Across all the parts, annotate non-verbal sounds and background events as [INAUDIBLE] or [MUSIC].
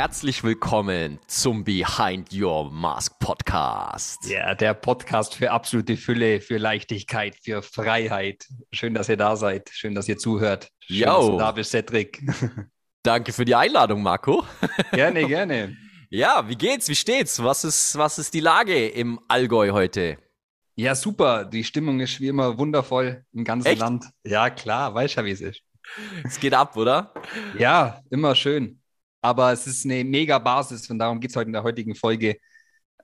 herzlich willkommen zum Behind Your Mask Podcast. Ja, der Podcast für absolute Fülle, für Leichtigkeit, für Freiheit. Schön, dass ihr da seid. Schön, dass ihr zuhört. Schön, Yo. dass du da bist, Cedric. [LAUGHS] Danke für die Einladung, Marco. gerne, gerne. [LAUGHS] Ja, wie geht's? Wie steht's? Was ist, was ist die Lage im Allgäu heute? Ja, super. Die Stimmung ist wie immer wundervoll im ganzen Echt? Land. Ja, klar, weißt du, wie es ist. Es geht ab, oder? Ja, immer schön. Aber es ist eine mega Basis und darum geht es heute in der heutigen Folge.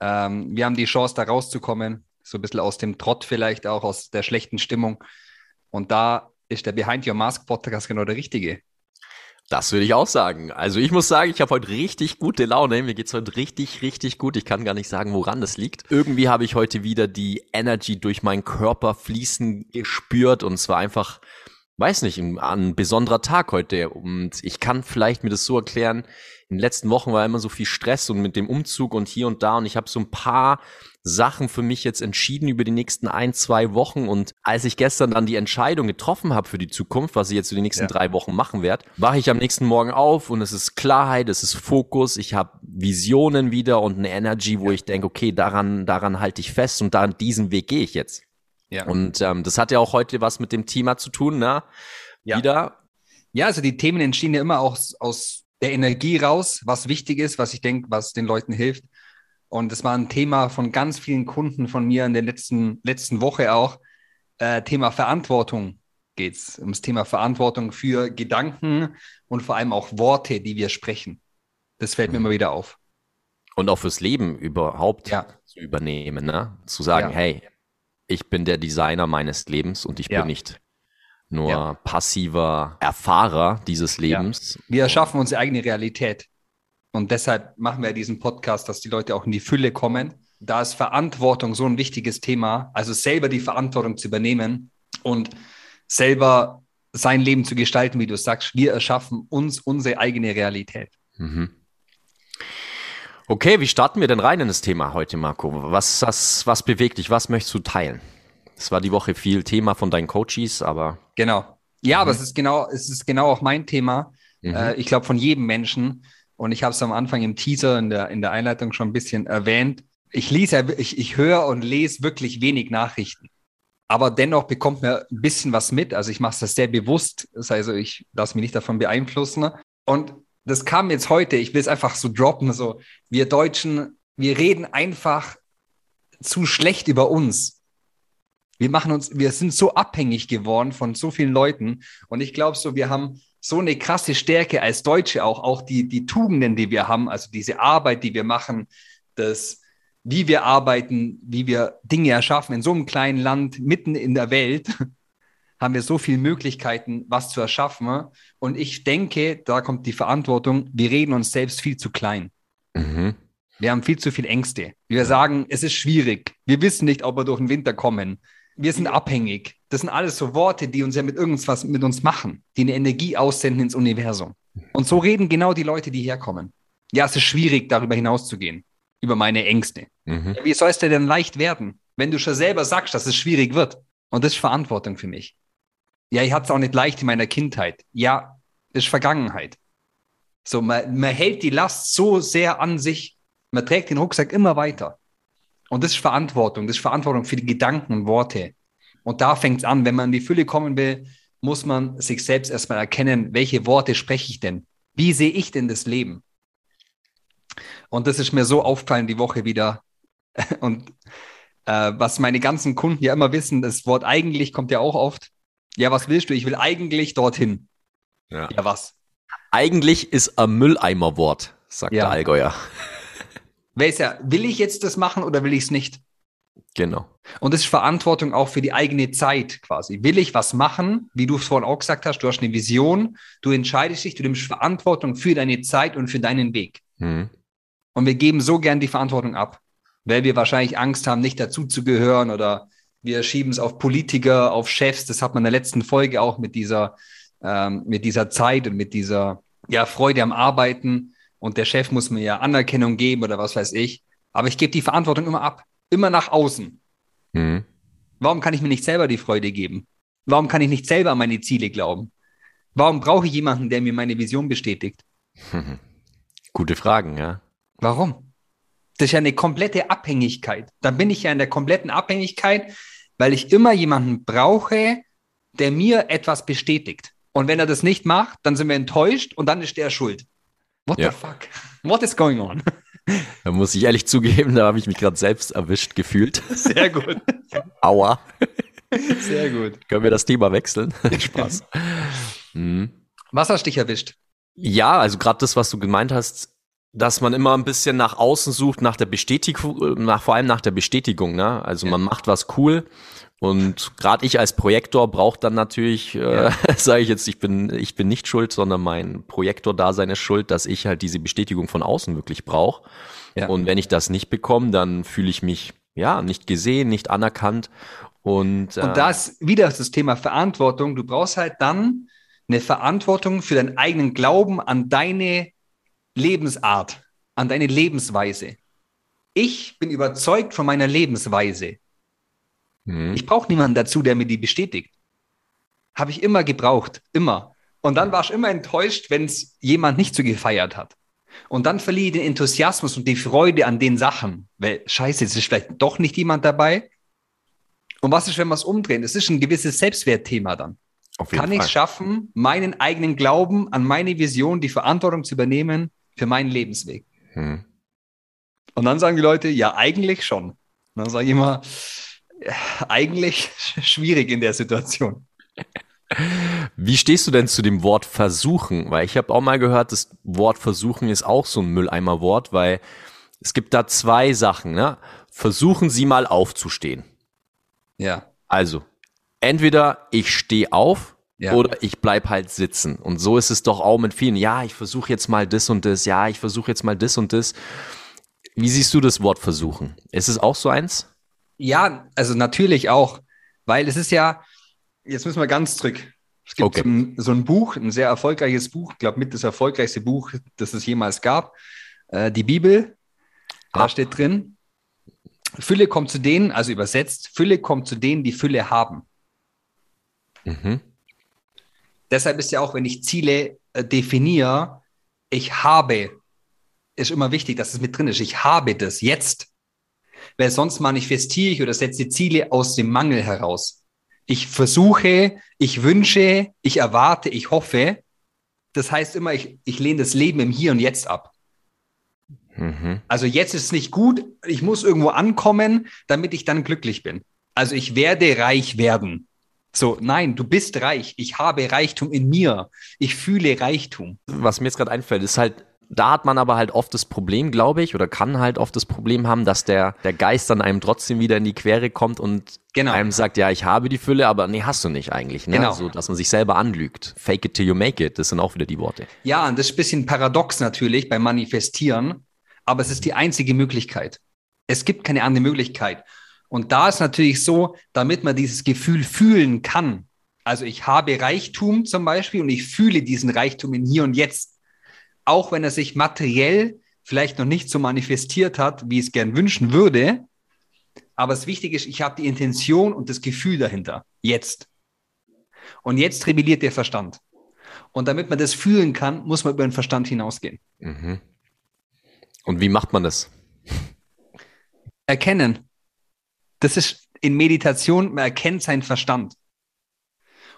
Ähm, wir haben die Chance, da rauszukommen, so ein bisschen aus dem Trott vielleicht auch, aus der schlechten Stimmung. Und da ist der Behind Your Mask Podcast genau der richtige. Das würde ich auch sagen. Also ich muss sagen, ich habe heute richtig gute Laune. Mir geht's heute richtig, richtig gut. Ich kann gar nicht sagen, woran das liegt. Irgendwie habe ich heute wieder die Energy durch meinen Körper fließen gespürt und es war einfach, weiß nicht, ein, ein besonderer Tag heute. Und ich kann vielleicht mir das so erklären, in den letzten Wochen war immer so viel Stress und mit dem Umzug und hier und da und ich habe so ein paar Sachen für mich jetzt entschieden über die nächsten ein, zwei Wochen. Und als ich gestern dann die Entscheidung getroffen habe für die Zukunft, was ich jetzt für die nächsten Ja. drei Wochen machen werde, wache ich am nächsten Morgen auf und es ist Klarheit, es ist Fokus, ich habe Visionen wieder und eine Energy, wo ich denke, okay, daran, daran halte ich fest und daran diesen Weg gehe ich jetzt. Ja. Und ähm, das hat ja auch heute was mit dem Thema zu tun, ne? Ja. Wieder. Ja, also die Themen entstehen ja immer aus, aus der Energie raus, was wichtig ist, was ich denke, was den Leuten hilft. Und das war ein Thema von ganz vielen Kunden von mir in der letzten, letzten Woche auch. Äh, Thema Verantwortung geht's. Ums Thema Verantwortung für Gedanken und vor allem auch Worte, die wir sprechen. Das fällt mir Mhm. immer wieder auf. Und auch fürs Leben überhaupt Ja. zu übernehmen, ne? Zu sagen, Ja. hey, ich bin der Designer meines Lebens und ich Ja. bin nicht nur Ja. passiver Erfahrer dieses Lebens. Wir erschaffen unsere eigene Realität. Und deshalb machen wir diesen Podcast, dass die Leute auch in die Fülle kommen. Da ist Verantwortung so ein wichtiges Thema, also selber die Verantwortung zu übernehmen und selber sein Leben zu gestalten, wie du sagst. Wir erschaffen uns unsere eigene Realität. Mhm. Okay, wie starten wir denn rein in das Thema heute, Marco? Was, was, was bewegt dich? Was möchtest du teilen? Es war die Woche viel Thema von deinen Coaches, aber Genau. Ja, aber es ist genau, es ist genau auch mein Thema. mhm. Äh, ich glaube, von jedem Menschen. Und ich habe es am Anfang im Teaser, in der, in der Einleitung schon ein bisschen erwähnt. Ich lese, ich, ich höre und lese wirklich wenig Nachrichten. Aber dennoch bekommt man ein bisschen was mit. Also ich mache das sehr bewusst. Das heißt, also ich lasse mich nicht davon beeinflussen. Und das kam jetzt heute, ich will es einfach so droppen. So, wir Deutschen, wir reden einfach zu schlecht über uns. Wir machen uns, wir sind so abhängig geworden von so vielen Leuten. Und ich glaube so, wir haben so eine krasse Stärke als Deutsche auch, auch die, die Tugenden, die wir haben, also diese Arbeit, die wir machen, das, wie wir arbeiten, wie wir Dinge erschaffen in so einem kleinen Land mitten in der Welt, haben wir so viele Möglichkeiten, was zu erschaffen. Und ich denke, da kommt die Verantwortung, wir reden uns selbst viel zu klein. Mhm. Wir haben viel zu viel Ängste. Wir sagen, es ist schwierig. Wir wissen nicht, ob wir durch den Winter kommen. Wir sind abhängig. Das sind alles so Worte, die uns ja mit irgendwas mit uns machen, die eine Energie aussenden ins Universum. Und so reden genau die Leute, die herkommen. Ja, es ist schwierig, darüber hinauszugehen, über meine Ängste. Mhm. Ja, Wie soll es dir denn leicht werden, wenn du schon selber sagst, dass es schwierig wird? Und das ist Verantwortung für mich. Ja, ich hatte es auch nicht leicht in meiner Kindheit. Ja, ist Vergangenheit. So, man, man hält die Last so sehr an sich, man trägt den Rucksack immer weiter. Und das ist Verantwortung, das ist Verantwortung für die Gedanken und Worte. Und da fängt es an, wenn man in die Fülle kommen will, muss man sich selbst erstmal erkennen, welche Worte spreche ich denn? Wie sehe ich denn das Leben? Und das ist mir so auffallen die Woche wieder. [LAUGHS] Und äh, was meine ganzen Kunden ja immer wissen, das Wort eigentlich kommt ja auch oft. Ja, was willst du? Ich will eigentlich dorthin. Ja. Ja, was? Eigentlich ist ein Mülleimerwort, sagt Ja. der Allgäuer. Wer ist ja, will ich jetzt das machen oder will ich es nicht? Genau. Und das ist Verantwortung auch für die eigene Zeit quasi. Will ich was machen, wie du es vorhin auch gesagt hast, du hast eine Vision, du entscheidest dich, du nimmst Verantwortung für deine Zeit und für deinen Weg. Mhm. Und wir geben so gern die Verantwortung ab, weil wir wahrscheinlich Angst haben, nicht dazuzugehören oder wir schieben es auf Politiker, auf Chefs. Das hat man in der letzten Folge auch mit dieser, ähm, mit dieser Zeit und mit dieser ja, Freude am Arbeiten. Und der Chef muss mir ja Anerkennung geben oder was weiß ich. Aber ich gebe die Verantwortung immer ab, immer nach außen. Mhm. Warum kann ich mir nicht selber die Freude geben? Warum kann ich nicht selber an meine Ziele glauben? Warum brauche ich jemanden, der mir meine Vision bestätigt? [LAUGHS] Gute Fragen, ja. Warum? Das ist ja eine komplette Abhängigkeit. Dann bin ich ja in der kompletten Abhängigkeit, weil ich immer jemanden brauche, der mir etwas bestätigt. Und wenn er das nicht macht, dann sind wir enttäuscht und dann ist der schuld. What ja. the fuck? What is going on? [LAUGHS] Da muss ich ehrlich zugeben, da habe ich mich gerade selbst erwischt gefühlt. Sehr gut. [LAUGHS] Aua. Sehr gut. Können wir das Thema wechseln? [LAUGHS] Spaß. Mhm. Was hast dich erwischt? Ja, also gerade das, was du gemeint hast, dass man immer ein bisschen nach außen sucht, nach der Bestätigung, nach, vor allem nach der Bestätigung. Ne? Also ja. man macht was cool und gerade ich als Projektor brauche dann natürlich, äh, [LAUGHS] sage ich jetzt, ich bin, ich bin nicht schuld, sondern mein Projektor-Dasein ist schuld, dass ich halt diese Bestätigung von außen wirklich brauche. Ja. Und wenn ich das nicht bekomme, dann fühle ich mich ja nicht gesehen, nicht anerkannt. Und, äh, und da ist wieder das Thema Verantwortung. Du brauchst halt dann eine Verantwortung für deinen eigenen Glauben an deine Lebensart, an deine Lebensweise. Ich bin überzeugt von meiner Lebensweise. Mhm. Ich brauche niemanden dazu, der mir die bestätigt. Habe ich immer gebraucht, immer. Und dann war ich immer enttäuscht, wenn es jemand nicht so gefeiert hat. Und dann verliere ich den Enthusiasmus und die Freude an den Sachen. Weil, scheiße, jetzt ist vielleicht doch nicht jemand dabei. Und was ist, wenn wir es umdrehen? Es ist ein gewisses Selbstwertthema dann. Kann ich es schaffen, meinen eigenen Glauben an meine Vision, die Verantwortung zu übernehmen für meinen Lebensweg? Hm. Und dann sagen die Leute, ja, eigentlich schon. Und dann sage ich immer, eigentlich [LAUGHS] schwierig in der Situation. Wie stehst du denn zu dem Wort versuchen? Weil ich habe auch mal gehört, das Wort versuchen ist auch so ein Mülleimerwort, weil es gibt da zwei Sachen. Ne? Versuchen Sie mal aufzustehen. Ja. Also, entweder ich stehe auf ja. oder ich bleib halt sitzen. Und so ist es doch auch mit vielen. Ja, ich versuche jetzt mal das und das. Ja, ich versuche jetzt mal das und das. Wie siehst du das Wort versuchen? Ist es auch so eins? Ja, also natürlich auch, weil es ist ja, jetzt müssen wir ganz zurück. Es gibt okay. so, ein, so, ein, Buch, ein sehr erfolgreiches Buch, ich glaube mit das erfolgreichste Buch, das es jemals gab, äh, die Bibel. Da ah. steht drin, Fülle kommt zu denen, also übersetzt, Fülle kommt zu denen, die Fülle haben. Mhm. Deshalb ist ja auch, wenn ich Ziele äh, definiere, ich habe, ist immer wichtig, dass es mit drin ist. Ich habe das jetzt weil sonst manifestiere ich oder setze Ziele aus dem Mangel heraus. Ich versuche, ich wünsche, ich erwarte, ich hoffe. Das heißt immer, ich, ich lehne das Leben im Hier und Jetzt ab. Mhm. Also jetzt ist es nicht gut, ich muss irgendwo ankommen, damit ich dann glücklich bin. Also ich werde reich werden. So, nein, du bist reich. Ich habe Reichtum in mir. Ich fühle Reichtum. Was mir jetzt gerade einfällt, ist halt, da hat man aber halt oft das Problem, glaube ich, oder kann halt oft das Problem haben, dass der, der Geist dann einem trotzdem wieder in die Quere kommt und genau. einem sagt, ja, ich habe die Fülle, aber nee, hast du nicht eigentlich. Ne? Genau. So, dass man sich selber anlügt. Fake it till you make it, das sind auch wieder die Worte. Ja, und das ist ein bisschen paradox natürlich beim Manifestieren, aber es ist die einzige Möglichkeit. Es gibt keine andere Möglichkeit. Und da ist natürlich so, damit man dieses Gefühl fühlen kann. Also ich habe Reichtum zum Beispiel und ich fühle diesen Reichtum in hier und jetzt auch wenn er sich materiell vielleicht noch nicht so manifestiert hat, wie es gern wünschen würde. Aber das Wichtige ist, ich habe die Intention und das Gefühl dahinter. Jetzt. Und jetzt rebelliert der Verstand. Und damit man das fühlen kann, muss man über den Verstand hinausgehen. Mhm. Und wie macht man das? Erkennen. Das ist in Meditation, man erkennt seinen Verstand.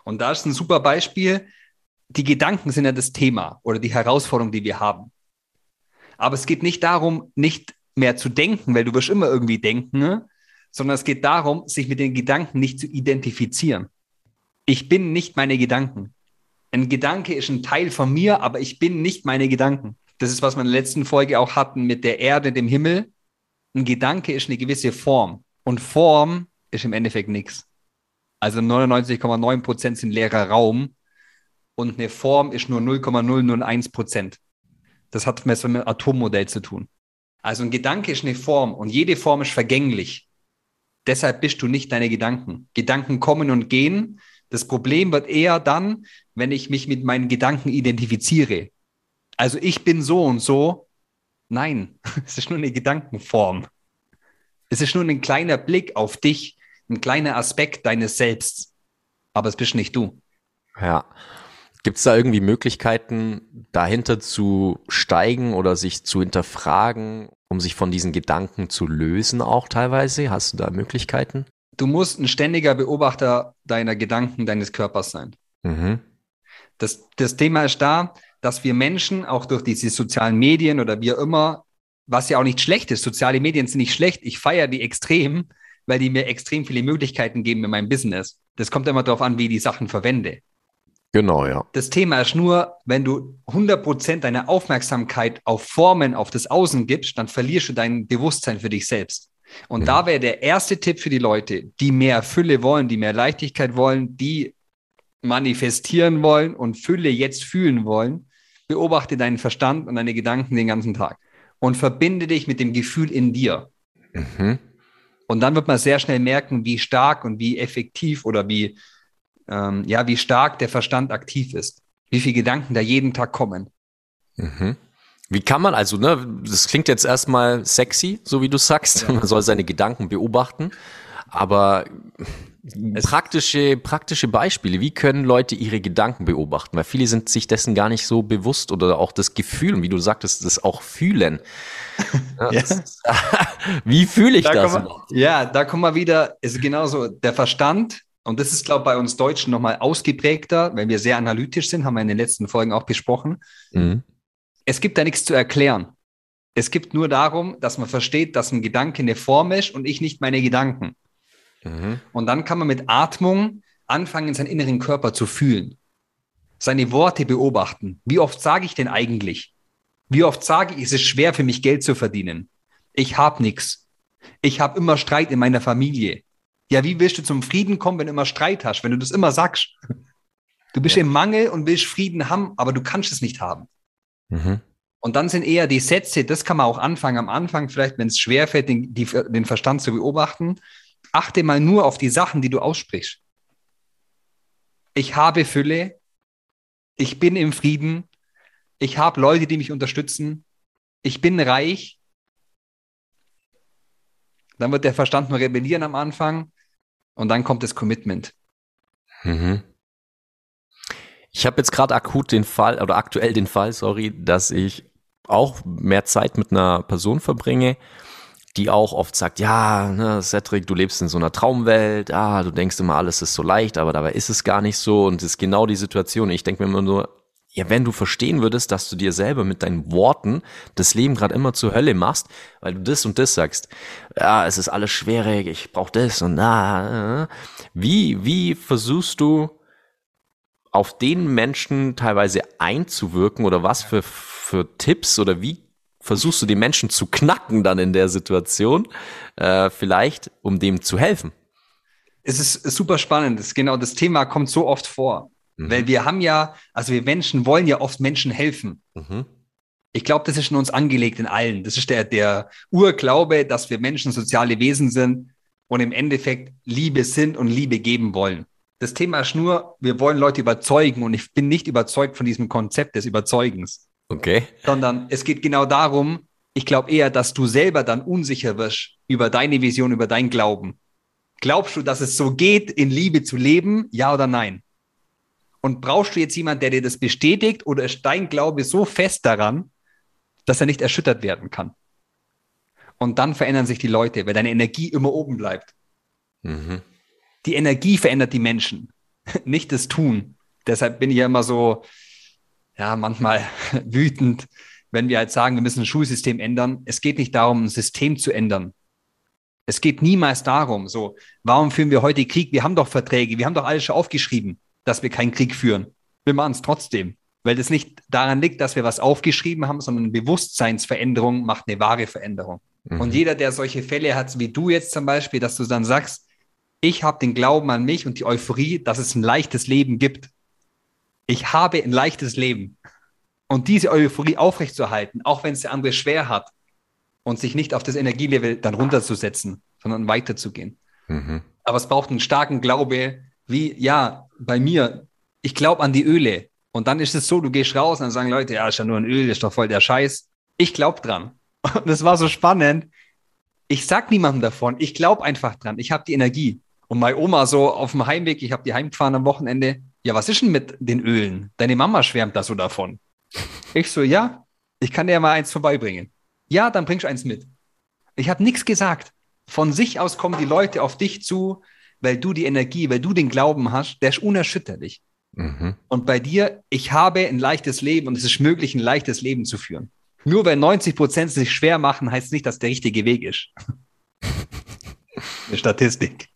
Und da ist ein super Beispiel die Gedanken sind ja das Thema oder die Herausforderung, die wir haben. Aber es geht nicht darum, nicht mehr zu denken, weil du wirst immer irgendwie denken, ne? sondern es geht darum, sich mit den Gedanken nicht zu identifizieren. Ich bin nicht meine Gedanken. Ein Gedanke ist ein Teil von mir, aber ich bin nicht meine Gedanken. Das ist, was wir in der letzten Folge auch hatten mit der Erde, dem Himmel. Ein Gedanke ist eine gewisse Form. Und Form ist im Endeffekt nichts. Also 99,9 Prozent sind leerer Raum und eine Form ist nur 0,001 Prozent. Das hat mit einem Atommodell zu tun. Also ein Gedanke ist eine Form und jede Form ist vergänglich. Deshalb bist du nicht deine Gedanken. Gedanken kommen und gehen. Das Problem wird eher dann, wenn ich mich mit meinen Gedanken identifiziere. Also ich bin so und so. Nein, [LAUGHS] es ist nur eine Gedankenform. Es ist nur ein kleiner Blick auf dich, ein kleiner Aspekt deines Selbst. Aber es bist nicht du. Ja, Gibt es da irgendwie Möglichkeiten, dahinter zu steigen oder sich zu hinterfragen, um sich von diesen Gedanken zu lösen, auch teilweise? Hast du da Möglichkeiten? Du musst ein ständiger Beobachter deiner Gedanken, deines Körpers sein. Mhm. Das, das Thema ist da, dass wir Menschen auch durch diese sozialen Medien oder wie immer, was ja auch nicht schlecht ist, soziale Medien sind nicht schlecht, ich feiere die extrem, weil die mir extrem viele Möglichkeiten geben in meinem Business. Das kommt immer darauf an, wie ich die Sachen verwende. Genau, ja. Das Thema ist nur, wenn du 100% deiner Aufmerksamkeit auf Formen, auf das Außen gibst, dann verlierst du dein Bewusstsein für dich selbst. Und mhm. da wäre der erste Tipp für die Leute, die mehr Fülle wollen, die mehr Leichtigkeit wollen, die manifestieren wollen und Fülle jetzt fühlen wollen, beobachte deinen Verstand und deine Gedanken den ganzen Tag und verbinde dich mit dem Gefühl in dir. Mhm. Und dann wird man sehr schnell merken, wie stark und wie effektiv oder wie, ähm, ja, wie stark der Verstand aktiv ist. Wie viele Gedanken da jeden Tag kommen. Mhm. Wie kann man also, ne, das klingt jetzt erstmal sexy, so wie du sagst, ja. man soll seine Gedanken beobachten, aber es praktische, praktische Beispiele. Wie können Leute ihre Gedanken beobachten? Weil viele sind sich dessen gar nicht so bewusst oder auch das Gefühl, wie du sagtest, das auch fühlen. [LAUGHS] Ja, ja. Das, [LAUGHS] wie fühle ich da das? Wir, ja, da kommen wir wieder, ist genauso der Verstand. Und das ist, glaube ich, bei uns Deutschen nochmal ausgeprägter, wenn wir sehr analytisch sind, haben wir in den letzten Folgen auch besprochen. Mhm. Es gibt da nichts zu erklären. Es gibt nur darum, dass man versteht, dass ein Gedanke eine Form ist und ich nicht meine Gedanken. Mhm. Und dann kann man mit Atmung anfangen, seinen inneren Körper zu fühlen. Seine Worte beobachten. Wie oft sage ich denn eigentlich? Wie oft sage ich, es ist schwer für mich Geld zu verdienen? Ich habe nichts. Ich habe immer Streit in meiner Familie. Ja, wie willst du zum Frieden kommen, wenn du immer Streit hast, wenn du das immer sagst? Du bist ja. im Mangel und willst Frieden haben, aber du kannst es nicht haben. Mhm. Und dann sind eher die Sätze, das kann man auch anfangen am Anfang, vielleicht, wenn es schwerfällt, den, die, den Verstand zu beobachten achte mal nur auf die Sachen, die du aussprichst. Ich habe Fülle, ich bin im Frieden, ich habe Leute, die mich unterstützen, ich bin reich. Dann wird der Verstand nur rebellieren am Anfang und dann kommt das Commitment. Mhm. Ich habe jetzt gerade akut den Fall oder aktuell den Fall, sorry, dass ich auch mehr Zeit mit einer Person verbringe, die auch oft sagt, ja, ne, Cedric, du lebst in so einer Traumwelt, ah, du denkst immer, alles ist so leicht, aber dabei ist es gar nicht so und es ist genau die Situation. Ich denke mir immer nur, ja, wenn du verstehen würdest, dass du dir selber mit deinen Worten das Leben gerade immer zur Hölle machst, weil du das und das sagst, ja, es ist alles schwierig, ich brauche das und da. Wie, wie versuchst du auf den Menschen teilweise einzuwirken oder was für, für Tipps oder wie versuchst du die Menschen zu knacken dann in der Situation, äh, vielleicht, um dem zu helfen? Es ist super spannend. Das, genau, das Thema kommt so oft vor. Mhm. Weil wir haben ja, also wir Menschen wollen ja oft Menschen helfen. Mhm. Ich glaube, das ist in uns angelegt in allen. Das ist der, der Urglaube, dass wir Menschen soziale Wesen sind und im Endeffekt Liebe sind und Liebe geben wollen. Das Thema ist nur, wir wollen Leute überzeugen und ich bin nicht überzeugt von diesem Konzept des Überzeugens. Okay. Sondern es geht genau darum, ich glaube eher, dass du selber dann unsicher wirst über deine Vision, über dein Glauben. Glaubst du, dass es so geht, in Liebe zu leben? Ja oder nein? Und brauchst du jetzt jemanden, der dir das bestätigt oder ist dein Glaube so fest daran, dass er nicht erschüttert werden kann? Und dann verändern sich die Leute, weil deine Energie immer oben bleibt. Mhm. Die Energie verändert die Menschen, [LAUGHS] nicht das Tun. Deshalb bin ich ja immer so, ja, manchmal [LAUGHS] wütend, wenn wir halt sagen, wir müssen ein Schulsystem ändern. Es geht nicht darum, ein System zu ändern. Es geht niemals darum, so, warum führen wir heute Krieg? Wir haben doch Verträge, wir haben doch alles schon aufgeschrieben, dass wir keinen Krieg führen. Wir machen es trotzdem, weil das nicht daran liegt, dass wir was aufgeschrieben haben, sondern eine Bewusstseinsveränderung macht eine wahre Veränderung. Mhm. Und jeder, der solche Fälle hat, wie du jetzt zum Beispiel, dass du dann sagst, ich habe den Glauben an mich und die Euphorie, dass es ein leichtes Leben gibt ich habe ein leichtes Leben. Und diese Euphorie aufrechtzuerhalten, auch wenn es der andere schwer hat, und sich nicht auf das Energielevel dann runterzusetzen, sondern weiterzugehen. Mhm. Aber es braucht einen starken Glaube, wie, ja, bei mir, ich glaube an die Öle. Und dann ist es so, du gehst raus und dann sagen Leute, ja, ist ja nur ein Öl, ist doch voll der Scheiß. Ich glaube dran. [LAUGHS] Und das war so spannend. Ich sag niemandem davon. Ich glaube einfach dran. Ich habe die Energie. Und meine Oma so auf dem Heimweg, ich habe die heimgefahren am Wochenende, ja, was ist denn mit den Ölen? Deine Mama schwärmt da so davon. Ich so, ja, ich kann dir mal eins vorbeibringen. Ja, dann bringst du eins mit. Ich habe nichts gesagt. Von sich aus kommen die Leute auf dich zu, weil du die Energie, weil du den Glauben hast, der ist unerschütterlich. Mhm. Und bei dir, ich habe ein leichtes Leben und es ist möglich, ein leichtes Leben zu führen. Nur weil 90 Prozent sich schwer machen, heißt nicht, dass der richtige Weg ist. [LAUGHS] Eine Statistik.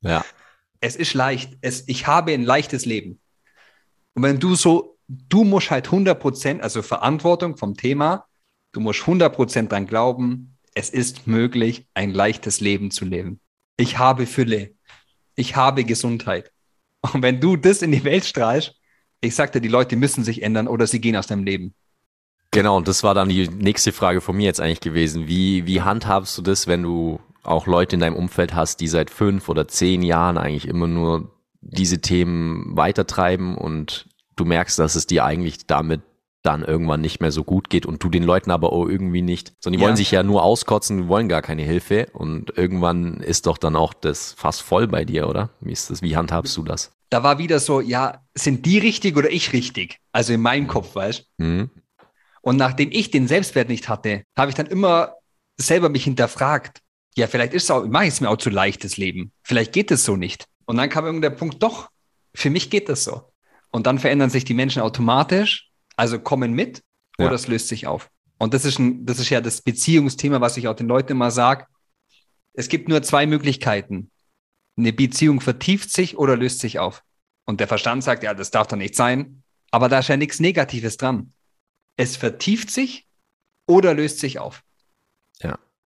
Ja. Es ist leicht. Es, ich habe ein leichtes Leben. Und wenn du so, du musst halt 100 Prozent, also Verantwortung vom Thema, du musst 100 Prozent dran glauben, es ist möglich, ein leichtes Leben zu leben. Ich habe Fülle. Ich habe Gesundheit. Und wenn du das in die Welt strahlst, ich sagte, die Leute müssen sich ändern oder sie gehen aus deinem Leben. Genau, und das war dann die nächste Frage von mir jetzt eigentlich gewesen. Wie, wie handhabst du das, wenn du auch Leute in deinem Umfeld hast, die seit fünf oder zehn Jahren eigentlich immer nur diese Themen weitertreiben und du merkst, dass es dir eigentlich damit dann irgendwann nicht mehr so gut geht und du den Leuten aber auch irgendwie nicht, sondern die ja. wollen sich ja nur auskotzen, die wollen gar keine Hilfe und irgendwann ist doch dann auch das fast voll bei dir, oder? Wie ist das? Wie handhabst du das? Da war wieder so, ja, sind die richtig oder ich richtig? Also in meinem Kopf, weißt du? Mhm. Und nachdem ich den Selbstwert nicht hatte, habe ich dann immer selber mich hinterfragt. Ja, vielleicht ist es auch, mache ich es mir auch zu leicht, das Leben. Vielleicht geht es so nicht. Und dann kam irgendein Punkt, doch, für mich geht das so. Und dann verändern sich die Menschen automatisch also kommen mit oder ja. es löst sich auf. Und das ist, ein, das ist ja das Beziehungsthema, was ich auch den Leuten immer sage. Es gibt nur zwei Möglichkeiten. Eine Beziehung vertieft sich oder löst sich auf. Und der Verstand sagt, ja, das darf doch nicht sein. Aber da ist ja nichts Negatives dran. Es vertieft sich oder löst sich auf.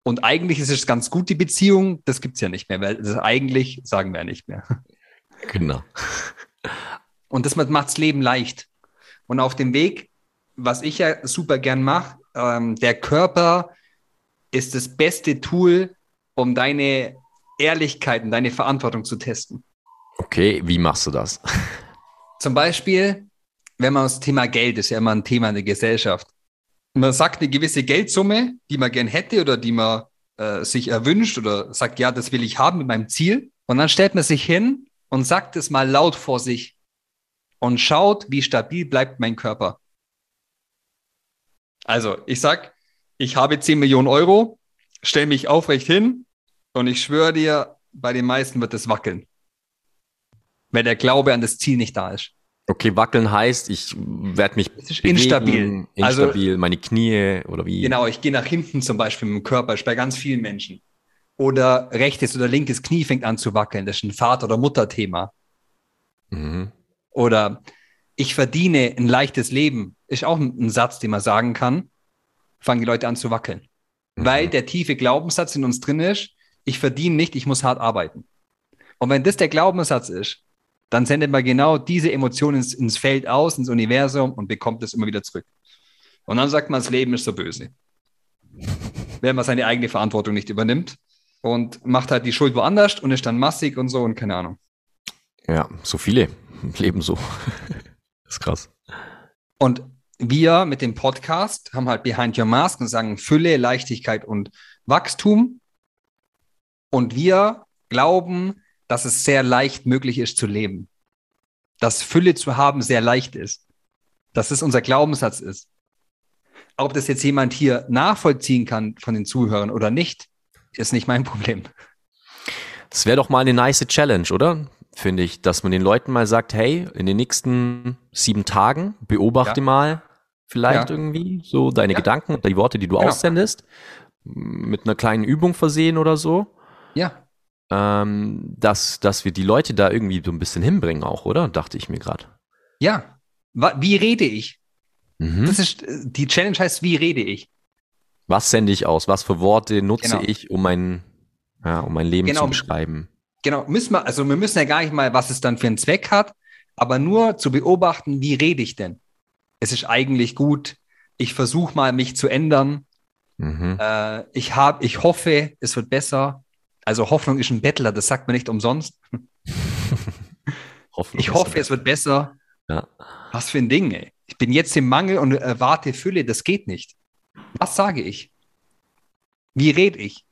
Und eigentlich ist es ganz gut, die Beziehung. Das gibt es ja nicht mehr, weil das eigentlich sagen wir ja nicht mehr. Genau. Und das macht das Leben leicht. Und auf dem Weg, was ich ja super gern mache, ähm, der Körper ist das beste Tool, um deine Ehrlichkeit und deine Verantwortung zu testen. Okay, wie machst du das? Zum Beispiel, wenn man das Thema Geld ist ja immer ein Thema in der Gesellschaft. Man sagt eine gewisse Geldsumme, die man gern hätte oder die man äh, sich erwünscht oder sagt, ja, das will ich haben mit meinem Ziel. Und dann stellt man sich hin und sagt es mal laut vor sich und schaut, wie stabil bleibt mein Körper. Also, ich sag, ich habe 10 Millionen Euro, stelle mich aufrecht hin und ich schwöre dir, bei den meisten wird es wackeln. Weil der Glaube an das Ziel nicht da ist. Okay, wackeln heißt, ich werde mich bewegen, instabil. Instabil, also, meine Knie oder wie? Genau, ich gehe nach hinten zum Beispiel mit dem Körper, ist bei ganz vielen Menschen. Oder rechtes oder linkes Knie fängt an zu wackeln. Das ist ein Vater- oder Mutterthema. Mhm. Oder ich verdiene ein leichtes Leben, ist auch ein, Satz, den man sagen kann, fangen die Leute an zu wackeln. Mhm. Weil der tiefe Glaubenssatz in uns drin ist, ich verdiene nicht, ich muss hart arbeiten. Und wenn das der Glaubenssatz ist, dann sendet man genau diese Emotionen ins, ins Feld aus, ins Universum und bekommt es immer wieder zurück. Und dann sagt man, das Leben ist so böse. Wenn man seine eigene Verantwortung nicht übernimmt und macht halt die Schuld woanders und ist dann massig und so und keine Ahnung. Ja, so viele leben so. das [LAUGHS] ist krass. Und wir mit dem Podcast haben halt Behind Your Mask und sagen Fülle, Leichtigkeit und Wachstum. Und wir glauben, dass es sehr leicht möglich ist zu leben. Dass Fülle zu haben sehr leicht ist. Dass es unser Glaubenssatz ist. Ob das jetzt jemand hier nachvollziehen kann von den Zuhörern oder nicht, ist nicht mein Problem. Das wäre doch mal eine nice Challenge, oder? finde ich, dass man den Leuten mal sagt, hey, in den nächsten sieben Tagen beobachte ja. mal vielleicht ja. irgendwie so deine ja. Gedanken, die Worte, die du genau. aussendest, mit einer kleinen Übung versehen oder so. Ja. Ähm, dass, dass wir die Leute da irgendwie so ein bisschen hinbringen auch, oder? Dachte ich mir gerade. Ja. Wie rede ich? Mhm. Das ist, die Challenge heißt, wie rede ich? Was sende ich aus? Was für Worte nutze genau. ich, um mein, ja, um mein Leben genau. zu beschreiben? genau, müssen wir, also wir müssen ja gar nicht mal, was es dann für einen Zweck hat, aber nur zu beobachten, wie rede ich denn? Es ist eigentlich gut, ich versuche mal, mich zu ändern. Mhm. Äh, ich habe, ich hoffe, es wird besser. Also Hoffnung ist ein Bettler, das sagt man nicht umsonst. [LAUGHS] ich hoffe, es wird besser. Ja. Was für ein Ding, ey. Ich bin jetzt im Mangel und erwarte Fülle, das geht nicht. Was sage ich? Wie rede ich?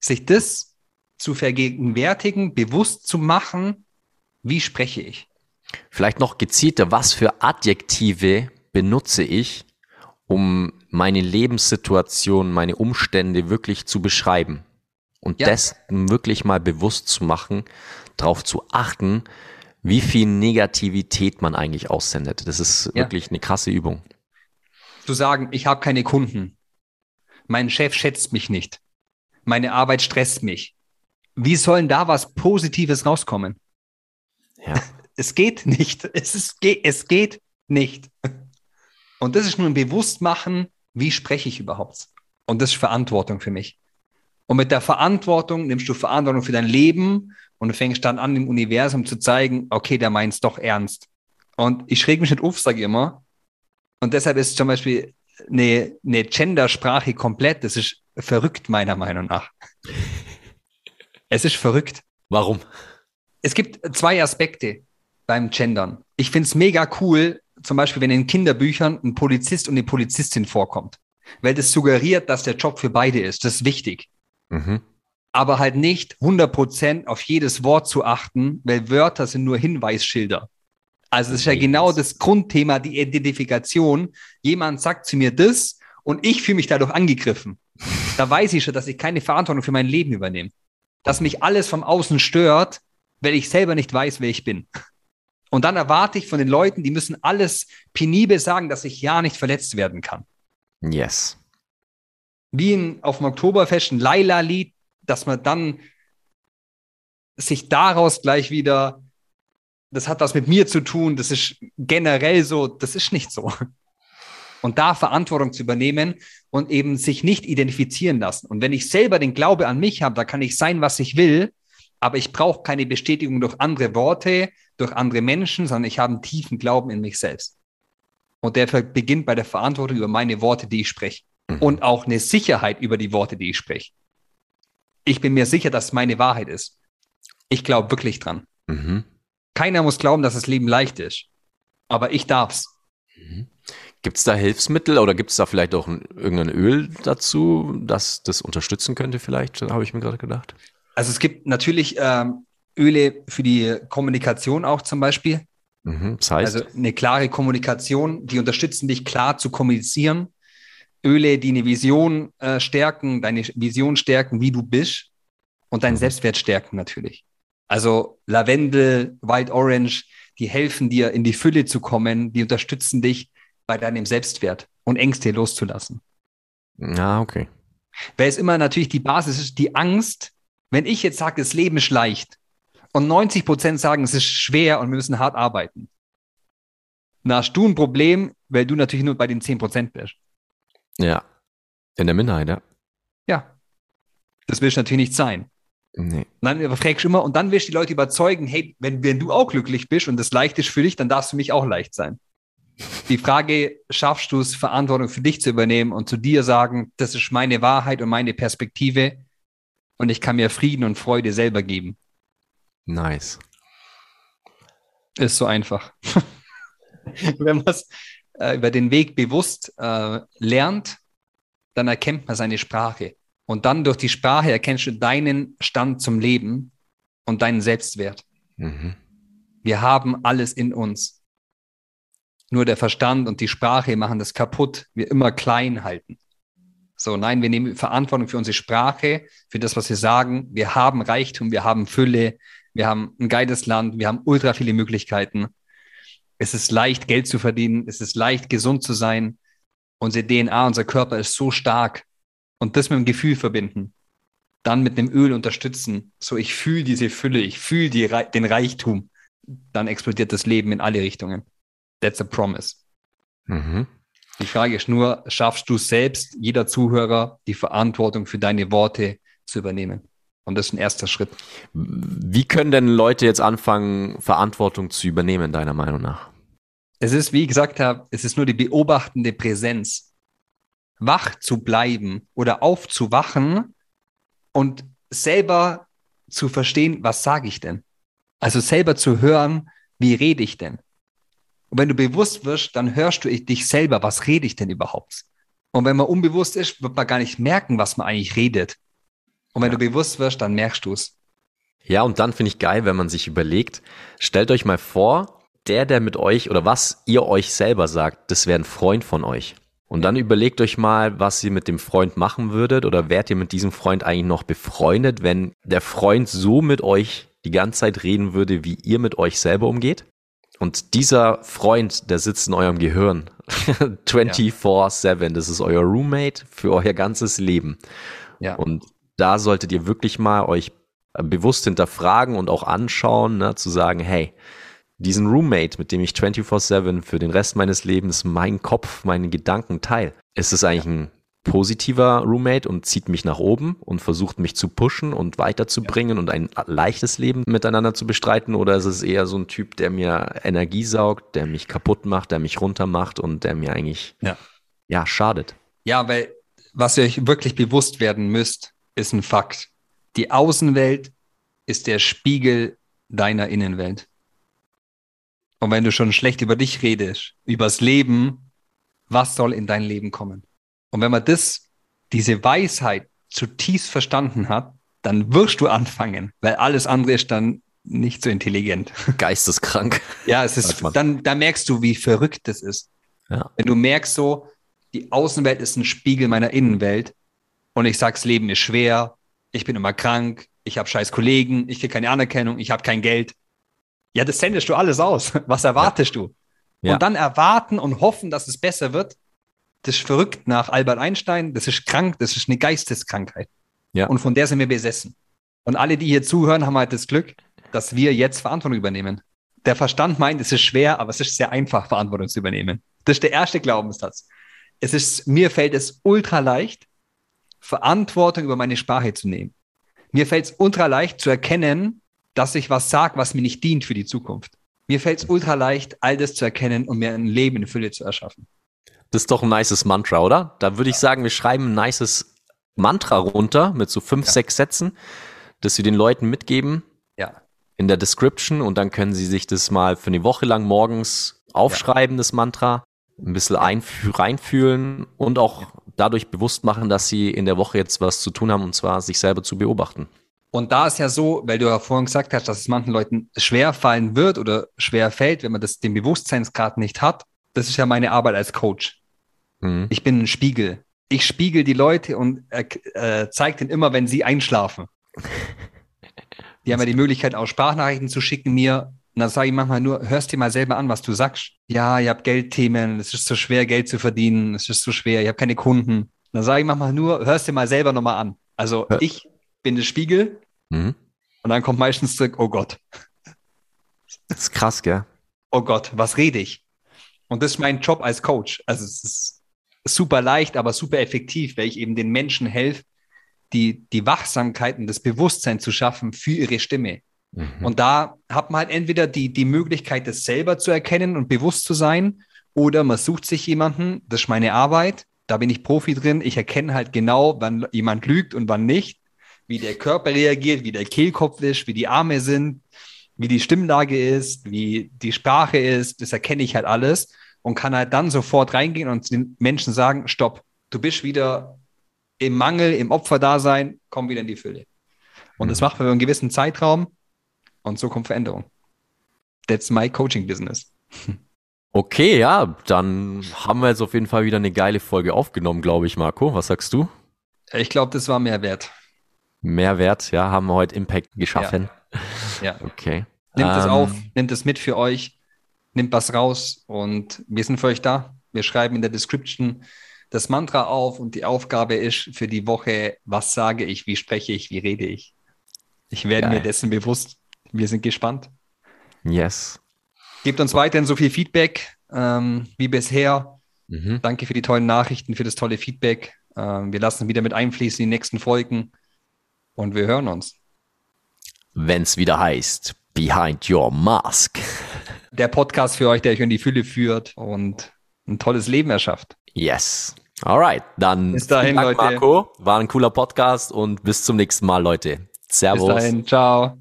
Sich das zu vergegenwärtigen, bewusst zu machen, wie spreche ich. Vielleicht noch gezielter, was für Adjektive benutze ich, um meine Lebenssituation, meine Umstände wirklich zu beschreiben und ja. das wirklich mal bewusst zu machen, darauf zu achten, wie viel Negativität man eigentlich aussendet. Das ist ja. wirklich eine krasse Übung. Zu sagen, ich habe keine Kunden, mein Chef schätzt mich nicht, meine Arbeit stresst mich. Wie soll denn da was Positives rauskommen? Ja. [LAUGHS] Es geht nicht. Es, ist, es geht nicht. Und das ist nur ein Bewusstmachen, wie spreche ich überhaupt? Und das ist Verantwortung für mich. Und mit der Verantwortung nimmst du Verantwortung für dein Leben und du fängst dann an, dem Universum zu zeigen, okay, der meint es doch ernst. Und ich schräg mich nicht auf, sage ich immer. Und deshalb ist zum Beispiel eine, eine Gendersprache komplett, das ist verrückt, meiner Meinung nach. [LAUGHS] es ist verrückt. Warum? Es gibt zwei Aspekte beim Gendern. Ich finde es mega cool, zum Beispiel, wenn in Kinderbüchern ein Polizist und eine Polizistin vorkommt. Weil das suggeriert, dass der Job für beide ist. Das ist wichtig. Mhm. Aber halt nicht 100% auf jedes Wort zu achten, weil Wörter sind nur Hinweisschilder. Also das ist ja genau das Grundthema, die Identifikation. Jemand sagt zu mir das und ich fühle mich dadurch angegriffen. Da weiß ich schon, dass ich keine Verantwortung für mein Leben übernehme. Dass mich alles vom Außen stört, weil ich selber nicht weiß, wer ich bin. Und dann erwarte ich von den Leuten, die müssen alles penibel sagen, dass ich ja nicht verletzt werden kann. Yes. Wie in, auf dem Oktoberfest ein Laila-Lied, dass man dann sich daraus gleich wieder, das hat was mit mir zu tun, das ist generell so, das ist nicht so. Und da Verantwortung zu übernehmen und eben sich nicht identifizieren lassen. Und wenn ich selber den Glaube an mich habe, da kann ich sein, was ich will, aber ich brauche keine Bestätigung durch andere Worte, durch andere Menschen, sondern ich habe einen tiefen Glauben in mich selbst. Und der beginnt bei der Verantwortung über meine Worte, die ich spreche. Mhm. Und auch eine Sicherheit über die Worte, die ich spreche. Ich bin mir sicher, dass es meine Wahrheit ist. Ich glaube wirklich dran. Mhm. Keiner muss glauben, dass das Leben leicht ist. Aber ich darf's. Mhm. Gibt es da Hilfsmittel oder gibt es da vielleicht auch ein, irgendein Öl dazu, das das unterstützen könnte, vielleicht, habe ich mir gerade gedacht? Also es gibt natürlich ähm, Öle für die Kommunikation auch zum Beispiel. Mhm, das heißt? Also eine klare Kommunikation, die unterstützen dich klar zu kommunizieren. Öle, die eine Vision äh, stärken, deine Vision stärken, wie du bist und deinen. Selbstwert stärken natürlich. Also Lavendel, White Orange, die helfen dir in die Fülle zu kommen, die unterstützen dich bei deinem Selbstwert und Ängste loszulassen. Ah, okay. Weil es immer natürlich die Basis ist, die Angst, wenn ich jetzt sage, das Leben ist leicht und 90 Prozent sagen, es ist schwer und wir müssen hart arbeiten, dann hast du ein Problem, weil du natürlich nur bei den 10 Prozent bist. Ja. In der Minderheit, ja. Ja. Das willst du natürlich nicht sein. Nee. Und dann fragst du immer, und dann willst du die Leute überzeugen, hey, wenn, wenn du auch glücklich bist und das leicht ist für dich, dann darfst du mich auch leicht sein. Die Frage, schaffst du es, Verantwortung für dich zu übernehmen und zu dir sagen, das ist meine Wahrheit und meine Perspektive und ich kann mir Frieden und Freude selber geben. Nice. Ist so einfach. [LAUGHS] Wenn man es äh, über den Weg bewusst äh, lernt, dann erkennt man seine Sprache. Und dann durch die Sprache erkennst du deinen Stand zum Leben und deinen Selbstwert. Mhm. Wir haben alles in uns. Nur der Verstand und die Sprache machen das kaputt. Wir immer klein halten. So, nein, wir nehmen Verantwortung für unsere Sprache, für das, was wir sagen. Wir haben Reichtum, wir haben Fülle, wir haben ein geiles Land, wir haben ultra viele Möglichkeiten. Es ist leicht, Geld zu verdienen, es ist leicht, gesund zu sein. Unsere DNA, unser Körper ist so stark. Und das mit dem Gefühl verbinden. Dann mit dem Öl unterstützen. So, ich fühle diese Fülle, ich fühle die, den Reichtum. Dann explodiert das Leben in alle Richtungen. That's a promise. Mhm. Die Frage ist nur, schaffst du selbst, jeder Zuhörer, die Verantwortung für deine Worte zu übernehmen? Und das ist ein erster Schritt. Wie können denn Leute jetzt anfangen, Verantwortung zu übernehmen, deiner Meinung nach? Es ist, wie ich gesagt habe, es ist nur die beobachtende Präsenz. Wach zu bleiben oder aufzuwachen und selber zu verstehen, was sage ich denn? Also selber zu hören, wie rede ich denn? Und wenn du bewusst wirst, dann hörst du dich selber, was rede ich denn überhaupt? Und wenn man unbewusst ist, wird man gar nicht merken, was man eigentlich redet. Und wenn ja. du bewusst wirst, dann merkst du es. Ja, und dann finde ich geil, wenn man sich überlegt, stellt euch mal vor, der, der mit euch oder was ihr euch selber sagt, das wäre ein Freund von euch. Und dann überlegt euch mal, was ihr mit dem Freund machen würdet oder wärt ihr mit diesem Freund eigentlich noch befreundet, wenn der Freund so mit euch die ganze Zeit reden würde, wie ihr mit euch selber umgeht? Und dieser Freund, der sitzt in eurem Gehirn [LAUGHS] 24-7. Das ist euer Roommate für euer ganzes Leben. Ja. Und da solltet ihr wirklich mal euch bewusst hinterfragen und auch anschauen, ne, zu sagen, hey, diesen Roommate, mit dem ich 24-7 für den Rest meines Lebens meinen Kopf, meine Gedanken teile, ist es eigentlich ein positiver Roommate und zieht mich nach oben und versucht mich zu pushen und weiterzubringen ja. und ein leichtes Leben miteinander zu bestreiten? Oder ist es eher so ein Typ, der mir Energie saugt, der mich kaputt macht, der mich runter macht und der mir eigentlich, ja, ja schadet? Ja, weil was ihr euch wirklich bewusst werden müsst, ist ein Fakt. Die Außenwelt ist der Spiegel deiner Innenwelt. Und wenn du schon schlecht über dich redest, übers Leben, was soll in dein Leben kommen? Und wenn man das, diese Weisheit zutiefst verstanden hat, dann wirst du anfangen, weil alles andere ist dann nicht so intelligent. [LAUGHS] Geisteskrank. ja, es ist, dann, dann merkst du, wie verrückt das ist. Ja. Wenn du merkst so, die Außenwelt ist ein Spiegel meiner Innenwelt und ich sag's, Leben ist schwer, ich bin immer krank, ich habe scheiß Kollegen, ich kriege keine Anerkennung, ich habe kein Geld. Ja, das sendest du alles aus. [LAUGHS] Was erwartest ja. du? Ja. Und dann erwarten und hoffen, dass es besser wird, das ist verrückt nach Albert Einstein, das ist krank, das ist eine Geisteskrankheit. Ja. Und von der sind wir besessen. Und alle, die hier zuhören, haben halt das Glück, dass wir jetzt Verantwortung übernehmen. Der Verstand meint, es ist schwer, aber es ist sehr einfach, Verantwortung zu übernehmen. Das ist der erste Glaubenssatz. Es ist, mir fällt es ultra leicht, Verantwortung über meine Sprache zu nehmen. Mir fällt es ultra leicht zu erkennen, dass ich was sage, was mir nicht dient für die Zukunft. Mir fällt es ultra leicht, all das zu erkennen und mir ein Leben in Fülle zu erschaffen. Das ist doch ein nices Mantra, oder? Da würde ich sagen, wir schreiben ein nices Mantra runter mit so fünf, ja. sechs Sätzen, dass wir den Leuten mitgeben. Ja. In der Description und dann können sie sich das mal für eine Woche lang morgens aufschreiben, ja. das Mantra, ein bisschen reinfühlen und auch dadurch bewusst machen, dass sie in der Woche jetzt was zu tun haben und zwar sich selber zu beobachten. Und da ist ja so, weil du ja vorhin gesagt hast, dass es manchen Leuten schwer fallen wird oder schwer fällt, wenn man das den Bewusstseinsgrad nicht hat. Das ist ja meine Arbeit als Coach. Mhm. Ich bin ein Spiegel. Ich spiegel die Leute und äh, äh, zeige denen immer, wenn sie einschlafen. [LAUGHS] Die haben ja die Möglichkeit, auch Sprachnachrichten zu schicken mir. Und dann sage ich manchmal nur, hörst dir mal selber an, was du sagst. Ja, ihr habt Geldthemen, es ist so schwer, Geld zu verdienen, es ist so schwer, ich habe keine Kunden. Und dann sage ich manchmal nur, hörst dir mal selber nochmal an. Also ja. ich bin der Spiegel mhm. und dann kommt meistens zurück, oh Gott. Das ist krass, gell? Oh Gott, was rede ich? Und das ist mein Job als Coach. Also es ist super leicht, aber super effektiv, weil ich eben den Menschen helfe, die, die Wachsamkeit und das Bewusstsein zu schaffen für ihre Stimme. Mhm. Und da hat man halt entweder die, die Möglichkeit, das selber zu erkennen und bewusst zu sein, oder man sucht sich jemanden, das ist meine Arbeit, da bin ich Profi drin, ich erkenne halt genau, wann jemand lügt und wann nicht, wie der Körper reagiert, wie der Kehlkopf ist, wie die Arme sind, wie die Stimmlage ist, wie die Sprache ist, das erkenne ich halt alles und kann halt dann sofort reingehen und den Menschen sagen, stopp, du bist wieder im Mangel, im Opferdasein, komm wieder in die Fülle. Und das mhm. macht man über einen gewissen Zeitraum und so kommt Veränderung. That's my coaching business. Okay, ja, dann haben wir jetzt auf jeden Fall wieder eine geile Folge aufgenommen, glaube ich, Marco. Was sagst du? Ich glaube, das war mehr wert. Mehr wert, ja, haben wir heute Impact geschaffen. Ja. ja. [LAUGHS] Okay. Nehmt es ähm, auf, nehmt es mit für euch, nimmt was raus und wir sind für euch da. Wir schreiben in der Description das Mantra auf und die Aufgabe ist für die Woche, was sage ich, wie spreche ich, wie rede ich. Ich werde Geil. mir dessen bewusst. Wir sind gespannt. Yes. Gebt uns weiterhin so viel Feedback ähm, wie bisher. Mhm. Danke für die tollen Nachrichten, für das tolle Feedback. Ähm, wir lassen wieder mit einfließen in die nächsten Folgen und wir hören uns. Wenn es wieder heißt, Behind Your Mask. [LAUGHS] Der Podcast für euch, der euch in die Fülle führt und ein tolles Leben erschafft. Yes. Alright, dann bis dahin, Dank, Leute. Marco. War ein cooler Podcast und bis zum nächsten Mal, Leute. Servus. Bis dahin, ciao.